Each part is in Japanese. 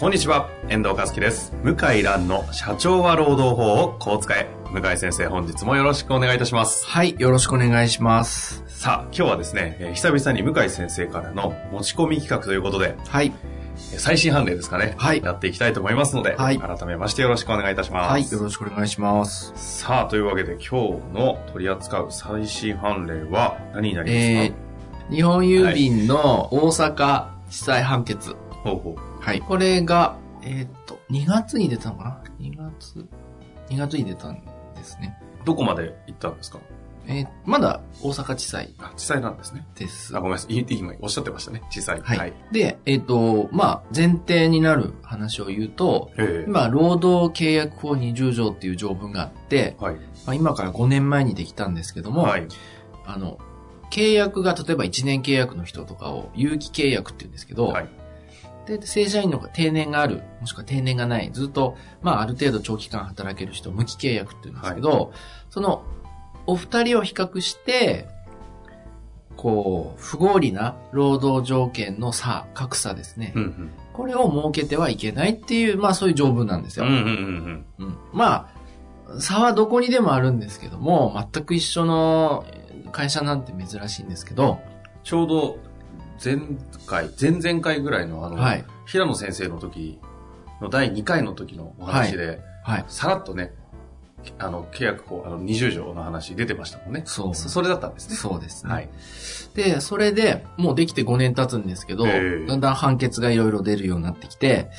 こんにちは、遠藤和樹です。向井蘭の社長は労働法をこう使え。向井先生、本日もよろしくお願いいたします。はい、よろしくお願いします。さあ、今日はですね、えー久々に向井先生からの持ち込み企画ということで、はい、えー最新判例ですかね。はいやっていきたいと思いますので、はい改めましてよろしくお願いいたします。はい、よろしくお願いします。さあ、というわけで今日の取り扱う最新判例は何になりますえー、日本郵便の大阪地裁判決。か、ほうほう。はい。これが、えーっと、2月に出たのかな ?2 月、2月に出たんですね。どこまで行ったんですか？えーまだ大阪地裁あ、実際なんですね。です。あ、ごめんなさい。い今おっしゃってましたね。小さい。はい。で、えーっと、まあ、前提になる話を言うと、ええ今、労働契約法20条っていう条文があって、はい。まあ、今から5年前にできたんですけども、はい。あの、契約が例えば1年契約の人とかを有期契約って言うんですけど、はい。で、正社員の定年がある、もしくは定年がない、ずっと、まあある程度長期間働ける人、無期契約って言うんですけど、その、お二人を比較して、こう、不合理な労働条件の差、格差ですね。うんうん。これを設けてはいけないっていう、まあそういう条文なんですよ。まあ、差はどこにでもあるんですけども、全く一緒の会社なんて珍しいんですけど、ちょうど前回、前々回ぐらいのあの、はい平野先生の時の第2回の時のお話で、はい。さらっとね、あの、契約法、あの、20条の話出てましたもんね。そうそそれだったんですね。そうですね。はい。で、それで、もうできて5年経つんですけど、ええだんだん判決がいろいろ出るようになってきて、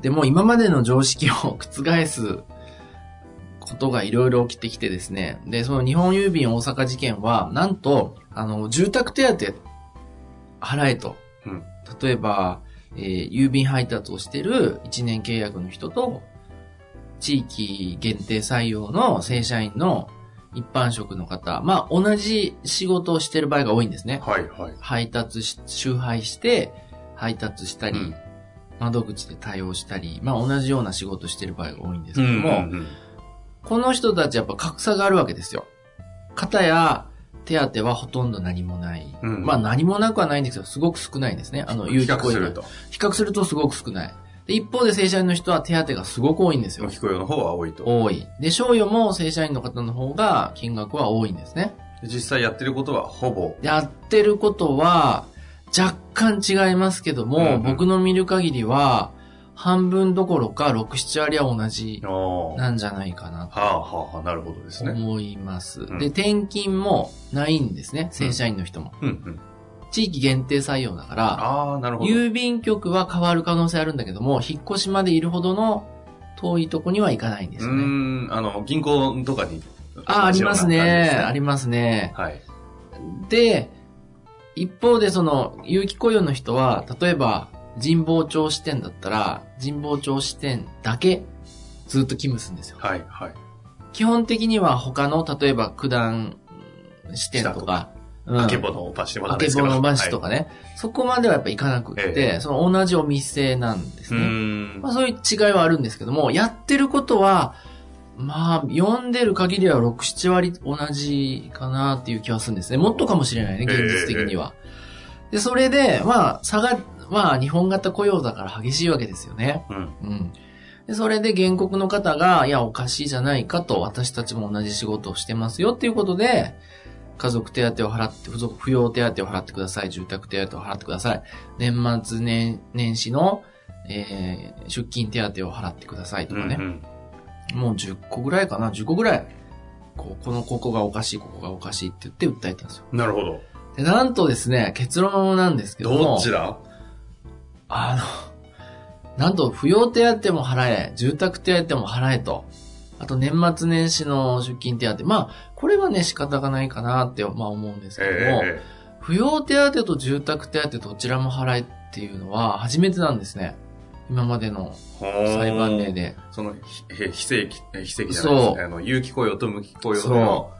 で、もう今までの常識を覆すことがいろいろ起きてきてですね、で、その日本郵便大阪事件は、なんと、あの、住宅手当払えと。うん例えば、えー郵便配達をしてる1年契約の人と、地域限定採用の正社員の一般職の方、まあ同じ仕事をしてる場合が多いんですね。はい、はい。配達し、集配して、配達したり、うん窓口で対応したり、まあ同じような仕事してる場合が多いんですうんけども、うんうんこの人たちやっぱ格差があるわけですよ。方や手当はほとんど何もない。うんまあ何もなくはないんですけど、すごく少ないんですね。あの、有比期雇用較すると。比較するとすごく少ない。で一方で正社員の人は手当がすごく多いんですよ無。期雇用の方は多いと。多い。で、賞与も正社員の方の方が金額は多いんですね。実際やってることはほぼ、やってることは若干違いますけども、うんうん僕の見る限りは半分どころか6、7割は同じなんじゃないかなとあはあはあ、なるほどですね。思います。んで、転勤もないんですね、正社員の人も。うんうん。地域限定採用だから、ああ、なるほど。郵便局は変わる可能性あるんだけども、引っ越しまでいるほどの遠いとこには行かないんでうすよね。ーん、あの、銀行とかに。あ、ありますね。ありりますね。はい。で、一方でその、有期雇用の人は、例えば、神保町支店だったら、神保町支店だけずっと勤務するんですよ。はい、はい。基本的には他の、例えば九段支店とか、うんあけぼのをパしてもらあけぼの橋とかね、そこまではやっぱ行かなくって、ええその同じお店なんですね。んまあそういう違いはあるんですけども、やってることは、まあ、読んでる限りは6、7割同じかなっていう気はするんですね。もっとかもしれないね、現実的には。で、それで、まあ、差が、まあ、日本型雇用だから激しいわけですよね。うん。うん。で、それで原告の方が、いや、おかしいじゃないかと、私たちも同じ仕事をしてますよっていうことで、家族手当を払って、付属扶養手当を払ってください。住宅手当を払ってください。年末年、年始の、えー、出勤手当を払ってくださいとかね。うんうんもう10個ぐらいかな ?10 個ぐらい。こう、この、ここがおかしい、ここがおかしいって言って訴えたんですよ。なるほど。で、なんとですね、結論なんですけども。どっちだ？あの、なんと、扶養手当も払え、住宅手当も払えと。あと、年末年始の出勤手当。まあ、これはね、仕方がないかなって、まあ思うんですけども、え扶養手当と住宅手当どちらも払えっていうのは初めてなんですね。今までの裁判例で。その、非非正規、え非正規じゃないですあの、有期雇用と無期雇用の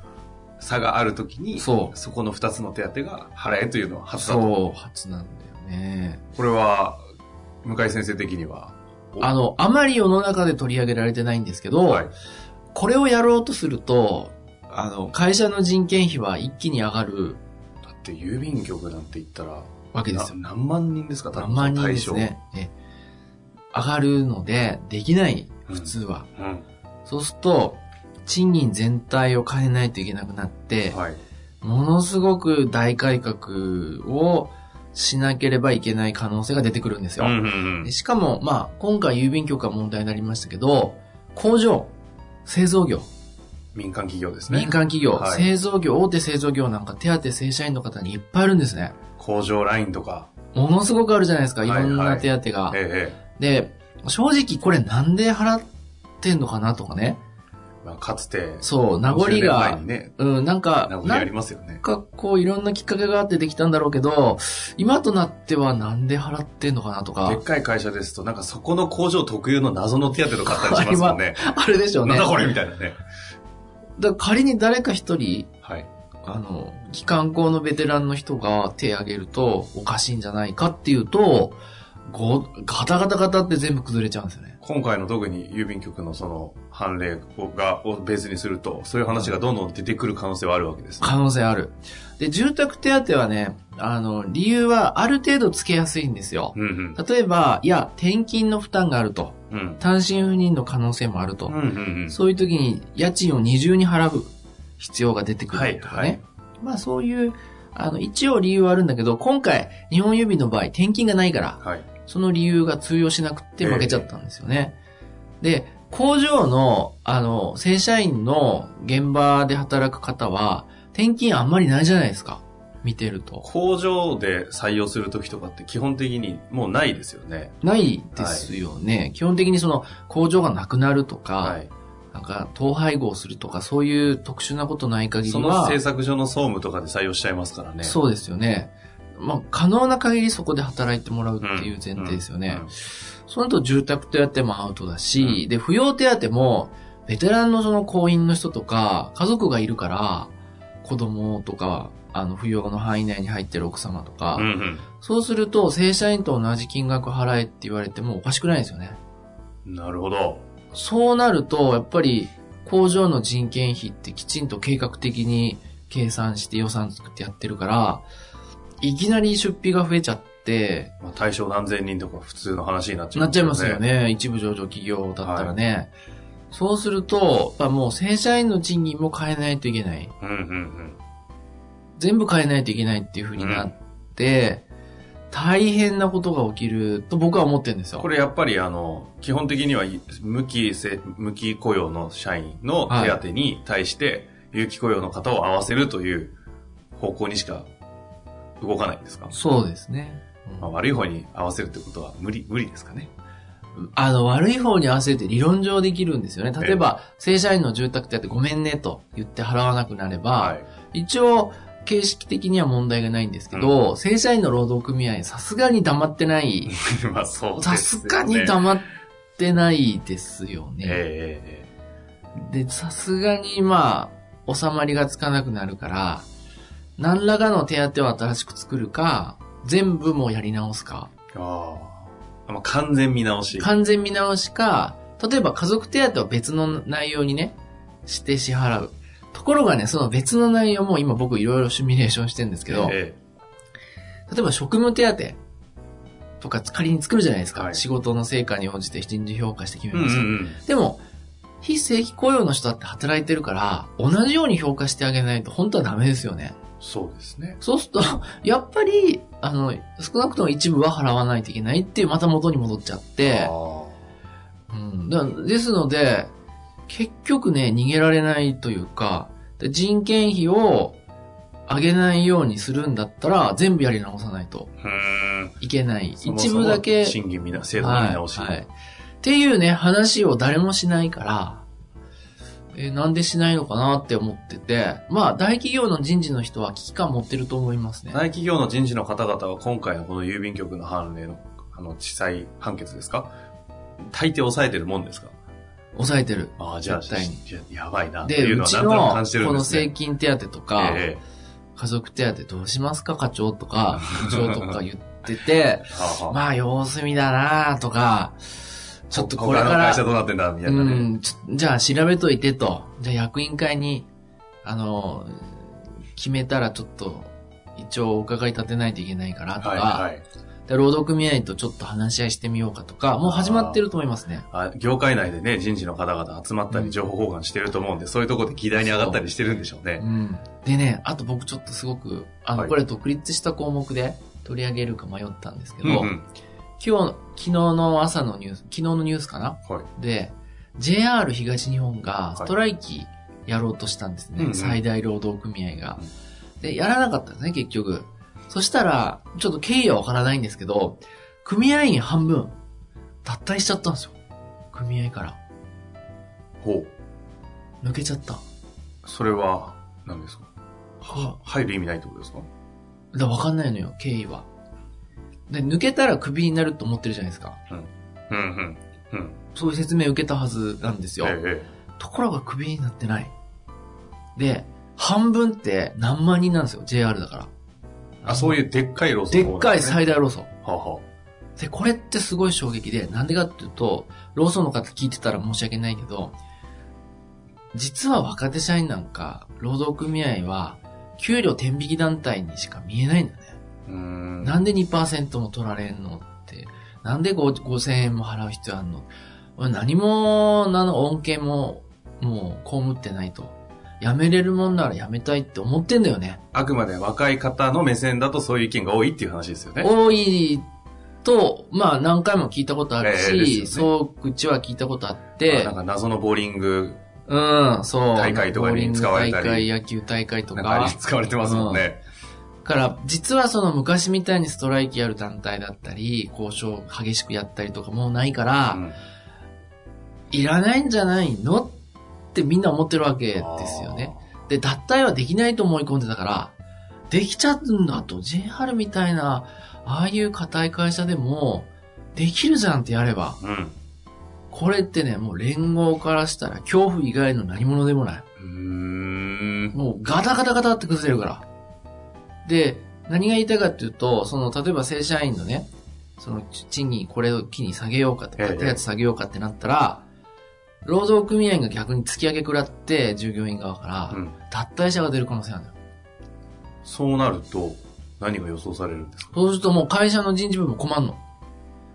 差があるときに、そこの二つの手当が払えというのは初だと。そう、初なんだよね。これは、向井先生的には、おあの、あまり世の中で取り上げられてないんですけど、はい。これをやろうとすると、あの、会社の人件費は一気に上がるだって郵便局なんて言ったら、わけですよ。な何万人ですか？何万人です。ね。え上がるので、できない、うん普通は。対象そうすると、賃金全体を変えないといけなくなってうん。、はい。ものすごく大改革をしなければいけない可能性が出てくるんですよ。うんうんでしかも、まあ、今回郵便局が問題になりましたけど、工場、製造業、民間企業ですね。民間企業、はい製造業、大手製造業なんか手当正社員の方にいっぱいあるんですね。工場ラインとか。ものすごくあるじゃないですか、いはいろんな手当が。ええで、正直これなんで払ってんのかなとかね。まあ、かつて、そう、名残50年前がに、ね、うん、なんか、名残ありなんますよね。かこういろんなきっかけがあってできたんだろうけど、今となってはなんで払ってんのかなとかでっ、かい会社ですと、なんかそこの工場特有の謎の手当とかあったりしますもんね。あれでしょうね。なんだこれみたいなね。だから仮に誰か一人、はい。あの、機関校のベテランの人が手挙げるとおかしいんじゃないかっていうと、ご、ガタガタガタって全部崩れちゃうんですよね。今回の特に郵便局のその判例をがをベースにすると、そういう話がどんどん出てくる可能性はあるわけです、ね。可能性ある。で、住宅手当はね、あの、理由はある程度つけやすいんですよ。うん例えば、いや、転勤の負担があると。うん。うん。単身赴任の可能性もあると。うんうんうん。そういう時に家賃を二重に払う必要が出てくるとかね。はいはいまあそういう、あの、一応理由はあるんだけど、今回、日本郵便の場合、転勤がないから、はい。その理由が通用しなくて負けちゃったんですよね。で、工場の、あの、正社員の現場で働く方は、転勤あんまりないじゃないですか。見てると。工場で採用するときとかって基本的にもうないですよね。ないですよね。基本的にその工場がなくなるとか、はい。なんか統廃合するとか、そういう特殊なことない限りそのは、製作所の総務とかで採用しちゃいますからね。そうですよね。まあ、可能な限りそこで働いてもらうっていう前提ですよね。うんその後住宅手当もアウトだし、で、扶養手当も、ベテランのその婚姻の人とか、家族がいるから、子供とか、あの、扶養の範囲内に入ってる奥様とか、うんうん。そうすると、正社員と同じ金額払えって言われてもおかしくないですよね。なるほど。そうなると、やっぱり、工場の人件費ってきちんと計画的に計算して予算作ってやってるから、いきなり出費が増えちゃって、まあ、対象何千人とか普通の話になっちゃう、なっちゃいますよ。ね。一部上場企業だったらね。そうすると、やっぱもう正社員の賃金も変えないといけない。うんうんうん。全部変えないといけないっていう風になって、大変なことが起きると僕は思ってるんですよ。これやっぱりあの、基本的には無期せ、無期雇用の社員の手当に対して、有期雇用の方を合わせるという方向にしか動かないんですか、そうですね。うんまあ、悪い方に合わせるってことは無理、無理ですかね。あの、悪い方に合わせて理論上できるんですよね。例えば、正社員の住宅手当ごめんねと言って払わなくなれば、はい。一応、形式的には問題がないんですけど、正社員の労働組合、さすがに黙ってない。まあそうですさよね。すがに黙ってないですよね。ええで、さすがにまあ、収まりがつかなくなるから、何らかの手当を新しく作るか、全部もうやり直すか、ええああ。まあ完全見直し。完全見直しか、例えば家族手当は別の内容にね、して支払う。ところがね、その別の内容も今僕いろいろシミュレーションしてるんですけど、え例えば職務手当とか仮に作るじゃないですか。はい仕事の成果に応じて人事評価して決えうんうめます。んうん。でも、非正規雇用の人だって働いてるから、同じように評価してあげないと本当はダメですよね。そうですね。そうすると、やっぱり、あの、少なくとも一部は払わないといけないっていう、また元に戻っちゃって、あうん、だですので、結局ね、逃げられないというか、で人件費を上げないようにするんだったら、全部やり直さないと。いけない。そもそも一部だけ、審議見な、制度の見直し。はいはい。っていうね、話を誰もしないから、えーなんでしないのかなって思ってて、まあ大企業の人事の人は危機感持ってると思いますね。大企業の人事の方々は今回のこの郵便局の判例の、あの、地裁判決ですか？大抵抑えてるもんですか？抑えてる。ああ、じゃあ、絶対に。じゃあやばいな。ってで、いうのはうちのなんとなく感じてるこのんですね。税金手当とか、え家族手当どうしますか？課長とか、部長とか言ってて、えはあはあ。まあ様子見だなとか、ちょっとこれから他の会社、どうなってんだみたいうなね。ん、ちょじゃあ調べといてと。じゃあ役員会に、あの、決めたらちょっと、一応お伺い立てないといけないからとか、はいはい。で労働組合とちょっと話し合いしてみようかとか、もう始まってると思いますね。あ業界内でね、人事の方々集まったうんり、情報交換してると思うんで、そういうところで議題に上がったりしてるんでしょうね。うん。でね、あと僕ちょっとすごく、あの、はいこれ独立した項目で取り上げるか迷ったんですけど、うんうん。今日、昨日の朝のニュース、昨日のニュースかな？はい。で、JR 東日本がいストライキやろうとしたんですね。うんうん最大労働組合が。で、やらなかったんですね、結局。そしたら、ちょっと経緯はわからないんですけど、組合員半分、脱退しちゃったんですよ。組合から。ほ抜けちゃった。う。それは、何ですか？は入る意味ないってことですか？だからわかんないのよ、経緯は。で、抜けたらクビになると思ってるじゃないですか。うんうん。うん。そういう説明を受けたはずなんですよ。えええところがクビになってない。で、半分って何万人なんですよ、JR だから。あ、そういうでっかいローソンでっかい最大ローソン。はあはで、これってすごい衝撃で、なんでかっていうと、ローソンの方聞いてたら申し訳ないけど、実は若手社員なんか、労働組合は、給料天引き団体にしか見えないんだよね。うーん。なんで2%も取られんのって、なんで5 5000円も払う必要あんの？俺何も、なの恩恵も、もう、被ってないと。辞めれるもんなら辞めたいって思ってんだよね。あくまで若い方の目線だとそういう意見が多いっていう話ですよね。多いと、まあ何回も聞いたことあるええし、ですよねそう、口は聞いたことあっあてなん、か謎のボーリングうん、そう。大会とかに使われたり大会、野球大会とかあ。使われてますもんね。から、実はその昔みたいにストライキやる団体だったり、交渉激しくやったりとかもうないから、うんいらないんじゃないのってみんな思ってるわけですよね。。で、脱退はできないと思い込んでたから、できちゃうんだと、JR みたいな、ああいう硬い会社でも、できるじゃんってやれば。うん。これってね、もう連合からしたら恐怖以外の何者でもない。もうガタガタガタって崩れるから。で、何が言いたいかっていうと、その、例えば正社員のね、その、賃金これを機に下げようかとか、ええ手当下げようかってなったら、労働組合が逆に突き上げ食らって、従業員側から、うん。脱退者が出る可能性あるんだよ。そうなると、何が予想されるんですか？そうするともう会社の人事部も困るの。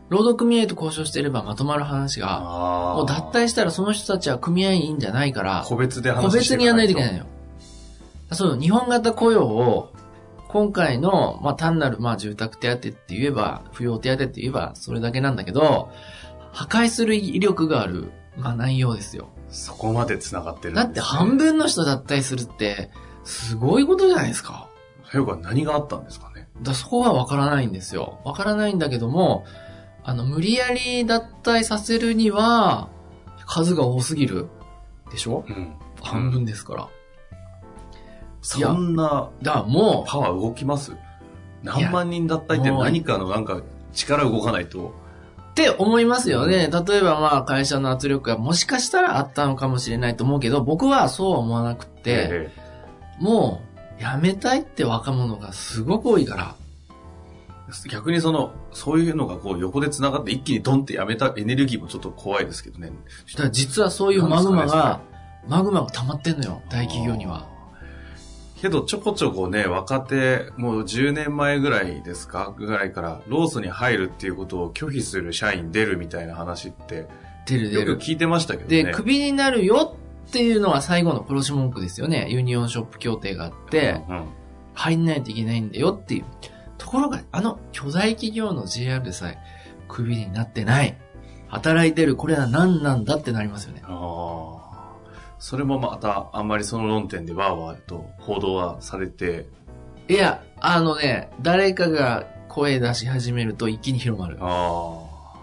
労働組合と交渉してればまとまる話が、あもう脱退したらその人たちは組合員じゃないから、個別で話個別にやらないといけないいのよ。そう、日本型雇用を、今回の、まあ、単なる、まあ、住宅手当って言えば、扶養手当って言えば、それだけなんだけど、破壊する威力がある、まあ、内容ですよ。そこまで繋がってるんです、ね。だって半分の人脱退するって、すごいことじゃないですか。よくは何があったんですかね？だそこはわからないんですよ。わからないんだけども、あの、無理やり脱退させるには、数が多すぎる。でしょ？うん。半分ですから。そんなだもパワー動きます？何万人だったりって何かのなんか力動かないと。う、って思いますよね。例えばまあ会社の圧力がもしかしたらあったのかもしれないと思うけど、僕はそうは思わなくて、えもう、辞めたいって若者がすごく多いから、え逆にその、そういうのがこう横で繋がって一気にドンってやめたエネルギーもちょっと怖いですけどね。だから実はそういうマグマが、マグマが溜まってんのよ、大企業には。けどちょこちょこね、若手、もう10年前ぐらいですか？ぐらいから、ロースに入るっていうことを拒否する社員出るみたいな話って、出る出る。よく聞いてましたけどね。で、クビになるよっていうのは最後の殺し文句ですよね。ユニオンショップ協定があって、うん入んないといけないんだよっていう。ところが、あの巨大企業の JR でさえ、クビになってない。働いてる、これは何なんだってなりますよね。ああ。それもまた、あんまりその論点でわーわーと報道はされて、いや、あのね、誰かが声出し始めると一気に広まる。ああ。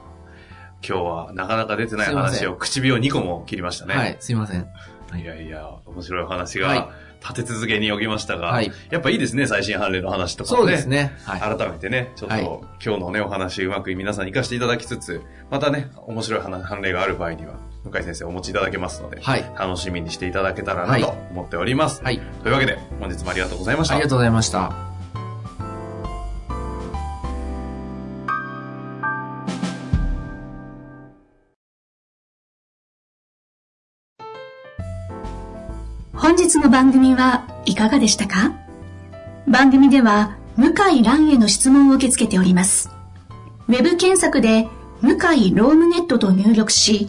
今日はなかなか出てない話を唇を2個も切りましたね。はい、すいません。いやいや、面白いお話が立て続けに起きましたが、はい、やっぱいいですね、最新判例の話とか、ね、そうですね。はい、改めてね、ちょっと、今日のね、お話うまく皆さんに活かしていただきつつ、またね、面白い判例がある場合には、向井先生お持ちいただけますので、はい、楽しみにしていただけたらなと思っております。はい。というわけで、本日もありがとうございました。ありがとうございました。本日の番組はいかがでしたか？番組では向井蘭への質問を受け付けております。ウェブ検索で向井ロームネットと入力し、